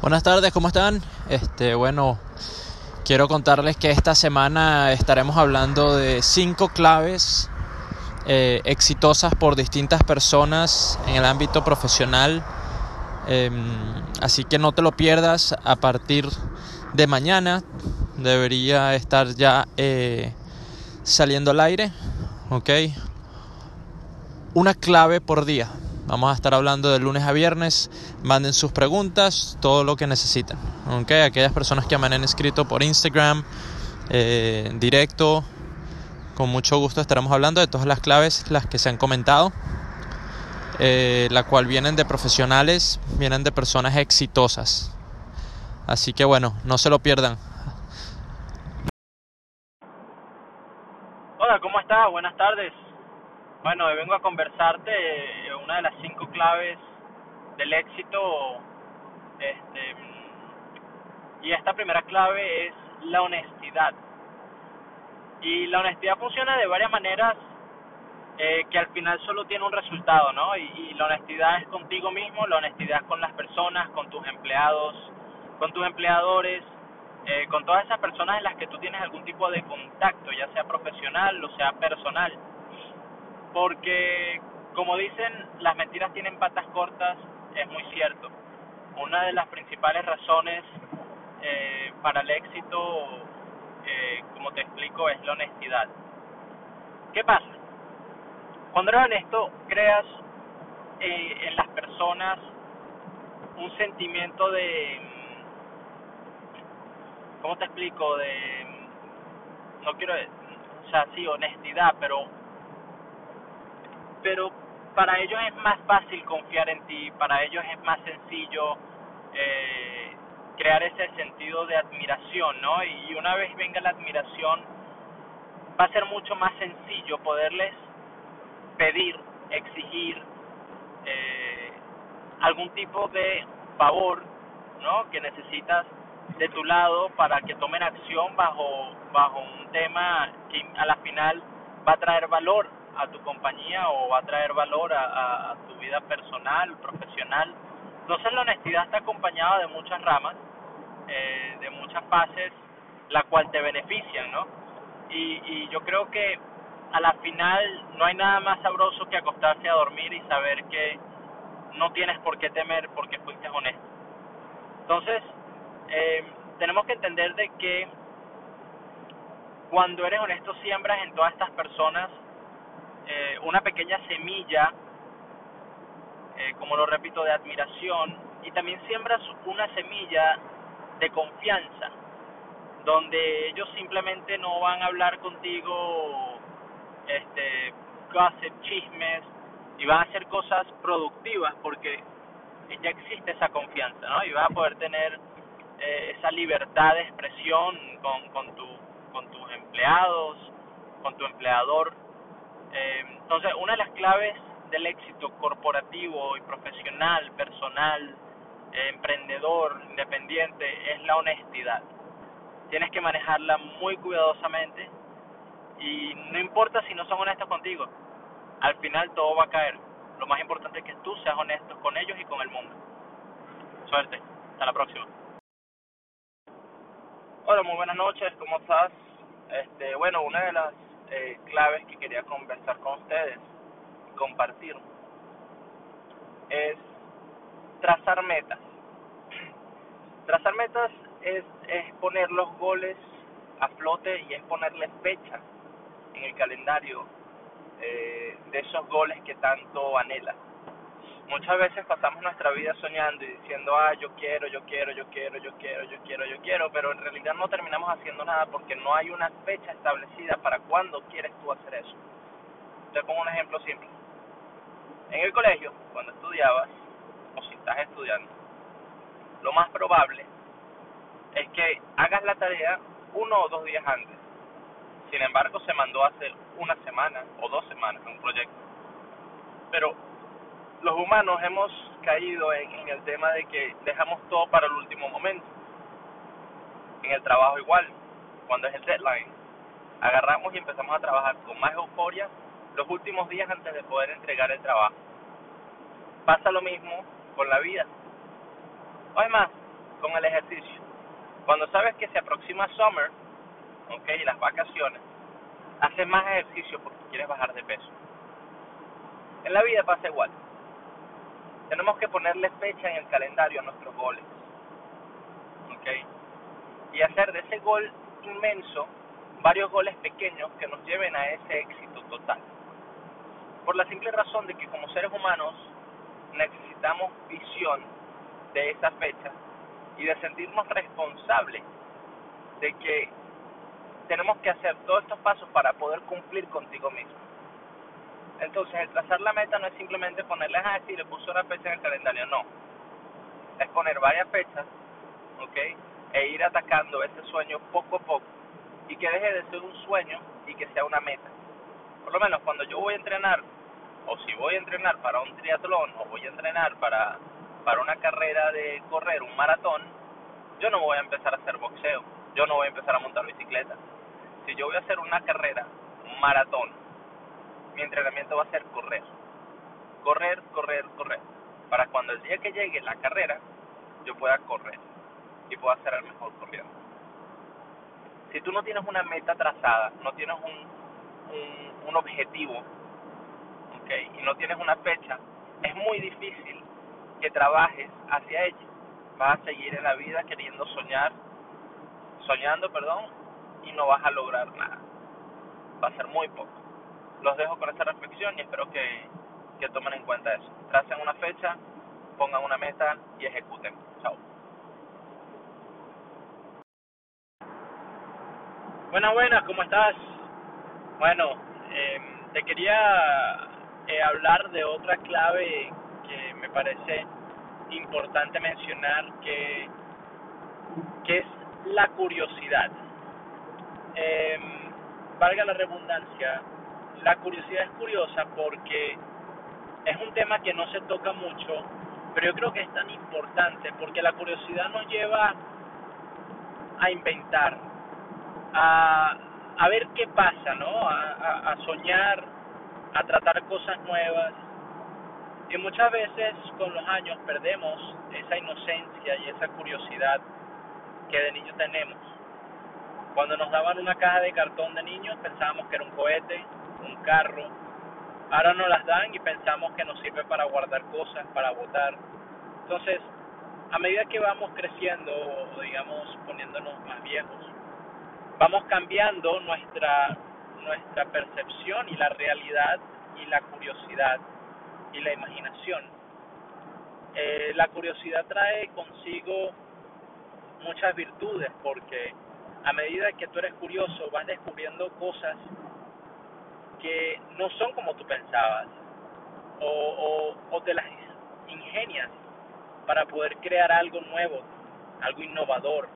Buenas tardes, ¿cómo están? Este, bueno, quiero contarles que esta semana estaremos hablando de cinco claves eh, exitosas por distintas personas en el ámbito profesional. Em, así que no te lo pierdas a partir de mañana. Debería estar ya eh, saliendo al aire. ¿Ok? Una clave por día. Vamos a estar hablando de lunes a viernes. Manden sus preguntas, todo lo que necesiten. ¿ok? Aquellas personas que me han escrito por Instagram, eh, directo, con mucho gusto estaremos hablando de todas las claves, las que se han comentado, eh, la cual vienen de profesionales, vienen de personas exitosas. Así que bueno, no se lo pierdan. Hola, ¿cómo estás? Buenas tardes. Bueno, hoy vengo a conversarte eh, una de las cinco claves del éxito. Este, y esta primera clave es la honestidad. Y la honestidad funciona de varias maneras eh, que al final solo tiene un resultado, ¿no? Y, la honestidad es contigo mismo, la honestidad con las personas, con tus empleados, con tus empleadores, eh, con todas esas personas en las que tú tienes algún tipo de contacto, ya sea profesional o sea personal porque como dicen, las mentiras tienen patas cortas, es muy cierto. Una de las principales razones eh, para el éxito, eh, como te explico, es la honestidad. ¿Qué pasa? Cuando eres honesto, creas eh, en las personas un sentimiento de, ¿cómo te explico? De, no quiero, o sea, sí, honestidad, pero pero para ellos es más fácil confiar en ti, para ellos es más sencillo eh, crear ese sentido de admiración, ¿no? Y una vez venga la admiración, va a ser mucho más sencillo poderles pedir, exigir eh, algún tipo de favor, ¿no? Que necesitas de tu lado para que tomen acción bajo bajo un tema que a la final va a traer valor a tu compañía o va a traer valor a, tu vida personal, profesional. Entonces la honestidad está acompañada de muchas ramas, eh, de muchas fases, la cual te benefician, ¿no? Y, y yo creo que a la final no hay nada más sabroso que acostarse a dormir y saber que no tienes por qué temer porque fuiste honesto. Entonces, eh, tenemos que entender de que cuando eres honesto siembras en todas estas personas eh, una pequeña semilla, eh, como lo repito, de admiración y también siembras una semilla de confianza, donde ellos simplemente no van a hablar contigo este gossip, chismes y van a hacer cosas productivas porque ya existe esa confianza, ¿no? Y vas a poder tener eh, esa libertad de expresión con, con, tu, con tus empleados, con tu empleador eh, entonces, una de las claves del éxito corporativo y profesional, personal, eh, emprendedor, independiente, es la honestidad. Tienes que manejarla muy cuidadosamente y no importa si no son honestos contigo, al final todo va a caer. Lo más importante es que tú seas honesto con ellos y con el mundo. Suerte, hasta la próxima. Hola, muy buenas noches, ¿cómo estás? Este, bueno, una de las eh, claves que quería conversar con ustedes y compartir es trazar metas. Trazar metas es, es poner los goles a flote y es ponerle fecha en el calendario eh, de esos goles que tanto anhela. Muchas veces pasamos nuestra vida soñando y diciendo, ah, yo quiero, yo quiero, yo quiero, yo quiero, yo quiero, yo quiero, pero en realidad no terminamos haciendo nada porque no hay una fecha establecida para cuándo quieres tú hacer eso. Te pongo un ejemplo simple. En el colegio, cuando estudiabas, o si estás estudiando, lo más probable es que hagas la tarea uno o dos días antes. Sin embargo, se mandó hace una semana o dos semanas un proyecto. Pero los humanos hemos caído en, el tema de que dejamos todo para el último momento. En el trabajo igual, cuando es el deadline, agarramos y empezamos a trabajar con más euforia los últimos días antes de poder entregar el trabajo. Pasa lo mismo con la vida. Además, con el ejercicio. Cuando sabes que se aproxima summer, ok, y las vacaciones, haces más ejercicio porque quieres bajar de peso. En la vida pasa igual. Tenemos que ponerle fecha en el calendario a nuestros goles. ¿Ok? Y hacer de ese gol inmenso varios goles pequeños que nos lleven a ese éxito total. Por la simple razón de que como seres humanos necesitamos visión de esa fecha y de sentirnos responsables de que tenemos que hacer todos estos pasos para poder cumplir contigo mismo. Entonces, el trazar la meta no es simplemente ponerle, a decir, le puso una fecha en el calendario, no. Es poner varias fechas, ¿ok? E ir atacando ese sueño poco a poco y que deje de ser un sueño y que sea una meta. Por lo menos cuando yo voy a entrenar, o si voy a entrenar para un triatlón, o voy a entrenar para, para una carrera de correr, un maratón, yo no voy a empezar a hacer boxeo, yo no voy a empezar a montar bicicleta. Si yo voy a hacer una carrera, un maratón, mi entrenamiento va a ser correr. Correr, correr, correr. Para cuando el día que llegue la carrera, yo pueda correr y pueda ser el mejor corriendo. Si tú no tienes una meta trazada, no tienes un, un, un objetivo, okay, y no tienes una fecha, es muy difícil que trabajes hacia ella. Vas a seguir en la vida queriendo soñar, soñando, perdón, y no vas a lograr nada. Va a ser muy poco los dejo con esta reflexión y espero que, que tomen en cuenta eso. Tracen una fecha, pongan una meta y ejecuten. Chao. Buenas, buenas, ¿cómo estás? Bueno, eh, te quería eh, hablar de otra clave que me parece importante mencionar, que, que es la curiosidad. Eh, valga la redundancia, la curiosidad es curiosa porque es un tema que no se toca mucho, pero yo creo que es tan importante porque la curiosidad nos lleva a inventar, a, a ver qué pasa, ¿no? A, soñar, a tratar cosas nuevas. Y muchas veces con los años perdemos esa inocencia y esa curiosidad que de niño tenemos. Cuando nos daban una caja de cartón de niños pensábamos que era un cohete, un carro. Ahora nos las dan y pensamos que nos sirve para guardar cosas, para votar. Entonces, a medida que vamos creciendo o digamos poniéndonos más viejos, vamos cambiando nuestra nuestra percepción y la realidad y la curiosidad y la imaginación. Eh, la curiosidad trae consigo muchas virtudes porque a medida que tú eres curioso vas descubriendo cosas que no son como tú pensabas o, o, te las ingenias para poder crear algo nuevo, algo innovador.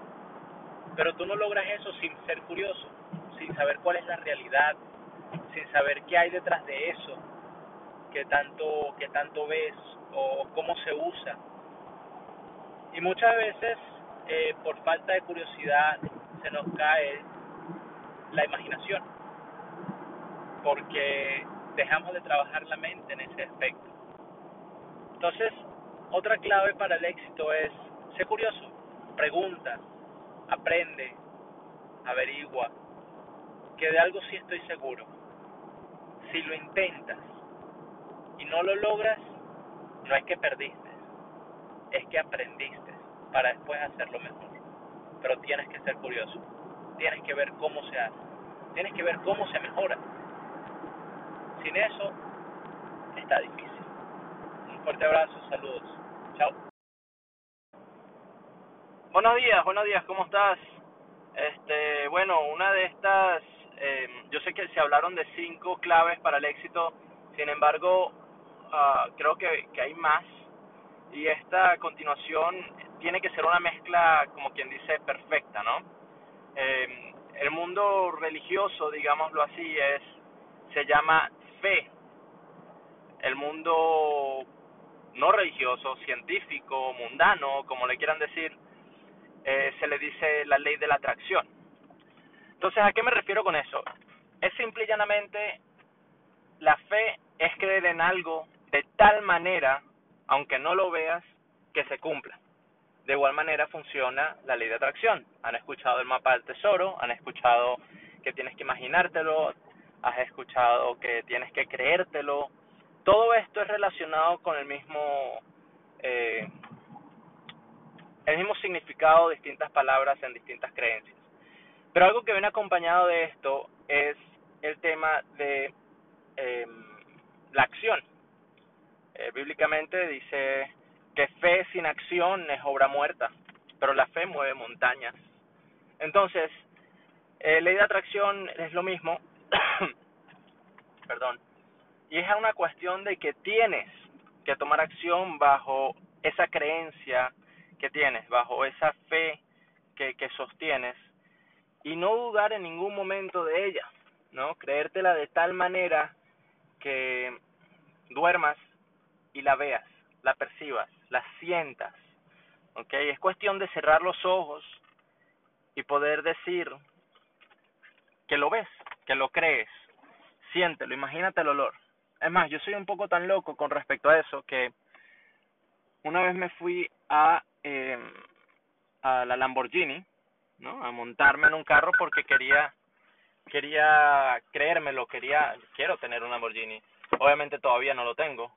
Pero tú no logras eso sin ser curioso, sin saber cuál es la realidad, sin saber qué hay detrás de eso, que tanto, que tanto ves o cómo se usa. Y muchas veces, eh, por falta de curiosidad, se nos cae la imaginación porque dejamos de trabajar la mente en ese aspecto. Entonces, otra clave para el éxito es ser curioso, pregunta, aprende, averigua, que de algo sí estoy seguro. Si lo intentas y no lo logras, no es que perdiste, es que aprendiste para después hacerlo mejor. Pero tienes que ser curioso, tienes que ver cómo se hace, tienes que ver cómo se mejora sin eso está difícil. Un fuerte abrazo, saludos. Chao. Buenos días, buenos días, ¿cómo estás? Este, bueno, una de estas, eh, yo sé que se hablaron de cinco claves para el éxito, sin embargo, uh, creo que, que hay más y esta continuación tiene que ser una mezcla, como quien dice, perfecta, ¿no? Eh, el mundo religioso, digámoslo así, es se llama fe, el mundo no religioso, científico, mundano, como le quieran decir, eh, se le dice la ley de la atracción. Entonces, ¿a qué me refiero con eso? Es simple y llanamente, la fe es creer en algo de tal manera, aunque no lo veas, que se cumpla. De igual manera funciona la ley de atracción. Han escuchado el mapa del tesoro, han escuchado que tienes que imaginártelo, has escuchado que tienes que creértelo. Todo esto es relacionado con el mismo eh, el mismo significado, distintas palabras en distintas creencias. Pero algo que viene acompañado de esto es el tema de em, la acción. Eh, bíblicamente dice que fe sin acción es obra muerta, pero la fe mueve montañas. Entonces, eh, ley de atracción es lo mismo, perdón, y es una cuestión de que tienes que tomar acción bajo esa creencia que tienes, bajo esa fe que, sostienes, y no dudar en ningún momento de ella, ¿no? Creértela de tal manera que duermas y la veas, la percibas, la sientas, ¿ok? Es cuestión de cerrar los ojos y poder decir que lo ves, que lo crees, siéntelo, imagínate el olor. Es más, yo soy un poco tan loco con respecto a eso que una vez me fui a, eh, a la Lamborghini, ¿no? A montarme en un carro porque quería quería creérmelo, quería quiero tener un Lamborghini. Obviamente todavía no lo tengo,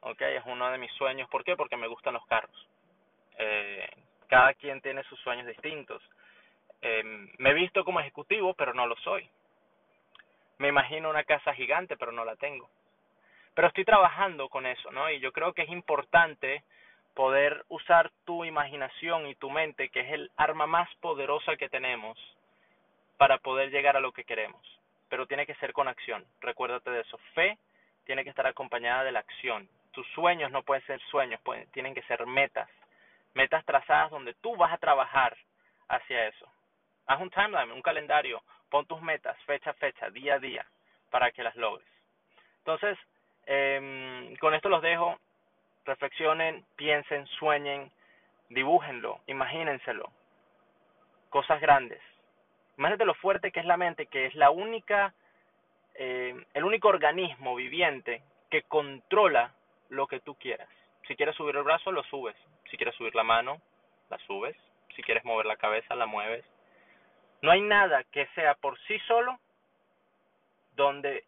¿ok? Es uno de mis sueños. ¿Por qué? Porque me gustan los carros. Eh, cada quien tiene sus sueños distintos. Eh, me he visto como ejecutivo, pero no lo soy. Me imagino una casa gigante, pero no la tengo. Pero estoy trabajando con eso, ¿no? Y yo creo que es importante poder usar tu imaginación y tu mente, que es el arma más poderosa que tenemos, para poder llegar a lo que queremos. Pero tiene que ser con acción. Recuérdate de eso. Fe tiene que estar acompañada de la acción. Tus sueños no pueden ser sueños, pueden, tienen que ser metas. Metas trazadas donde tú vas a trabajar hacia eso. Haz un timeline, un calendario, pon tus metas, fecha a fecha, día a día, para que las logres. Entonces, eh, con esto los dejo reflexionen, piensen, sueñen, dibújenlo, imagínenselo. Cosas grandes. Imagínate lo fuerte que es la mente, que es la única, eh, el único organismo viviente que controla lo que tú quieras. Si quieres subir el brazo, lo subes. Si quieres subir la mano, la subes. Si quieres mover la cabeza, la mueves. No hay nada que sea por sí solo donde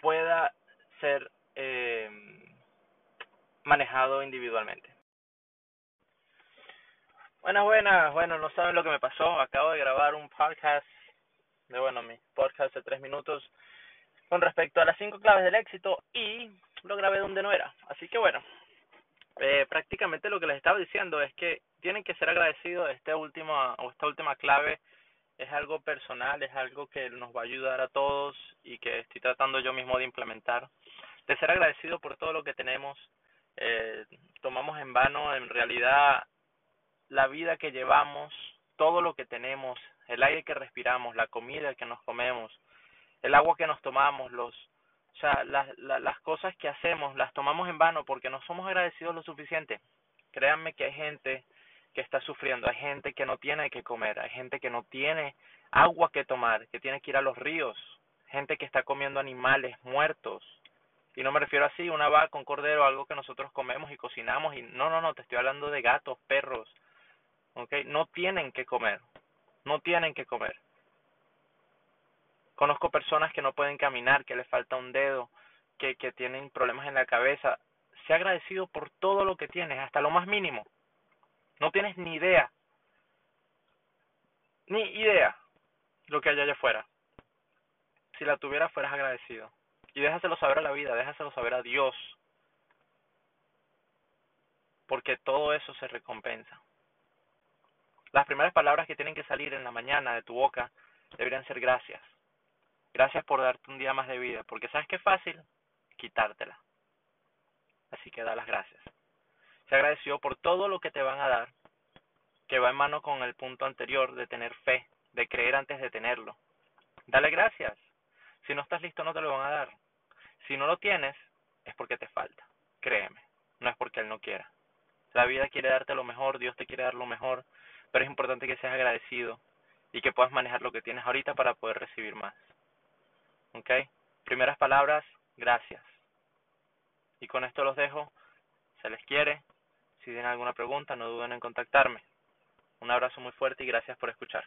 pueda ser eh, manejado individualmente. Buenas, buenas, bueno, no saben lo que me pasó, acabo de grabar un podcast, de bueno, mi podcast de tres minutos con respecto a las cinco claves del éxito y lo grabé donde no era, así que bueno, eh, prácticamente lo que les estaba diciendo es que tienen que ser agradecidos, esta última, o esta última clave es algo personal, es algo que nos va a ayudar a todos y que estoy tratando yo mismo de implementar, de ser agradecido por todo lo que tenemos, eh, tomamos en vano en realidad la vida que llevamos, todo lo que tenemos, el aire que respiramos, la comida que nos comemos, el agua que nos tomamos, los, o sea, las, las cosas que hacemos las tomamos en vano porque no somos agradecidos lo suficiente. Créanme que hay gente que está sufriendo, hay gente que no tiene que comer, hay gente que no tiene agua que tomar, que tiene que ir a los ríos, gente que está comiendo animales muertos, y no me refiero así, una vaca, un cordero, algo que nosotros comemos y cocinamos. Y no, no, no, te estoy hablando de gatos, perros. ¿Ok? No tienen que comer. No tienen que comer. Conozco personas que no pueden caminar, que les falta un dedo, que, que tienen problemas en la cabeza. Sé agradecido por todo lo que tienes, hasta lo más mínimo. No tienes ni idea. Ni idea lo que hay allá afuera. Si la tuvieras, fueras agradecido. Y déjaselo saber a la vida, déjaselo saber a Dios. Porque todo eso se recompensa. Las primeras palabras que tienen que salir en la mañana de tu boca deberían ser gracias. Gracias por darte un día más de vida. Porque sabes que es fácil quitártela. Así que da las gracias. Se agradeció por todo lo que te van a dar, que va en mano con el punto anterior de tener fe, de creer antes de tenerlo. Dale gracias. Si no estás listo, no te lo van a dar. Si no lo tienes, es porque te falta. Créeme, no es porque Él no quiera. La vida quiere darte lo mejor, Dios te quiere dar lo mejor, pero es importante que seas agradecido y que puedas manejar lo que tienes ahorita para poder recibir más. ¿Ok? Primeras palabras, gracias. Y con esto los dejo. Se les quiere, Si tienen alguna pregunta, no duden en contactarme. Un abrazo muy fuerte y gracias por escuchar.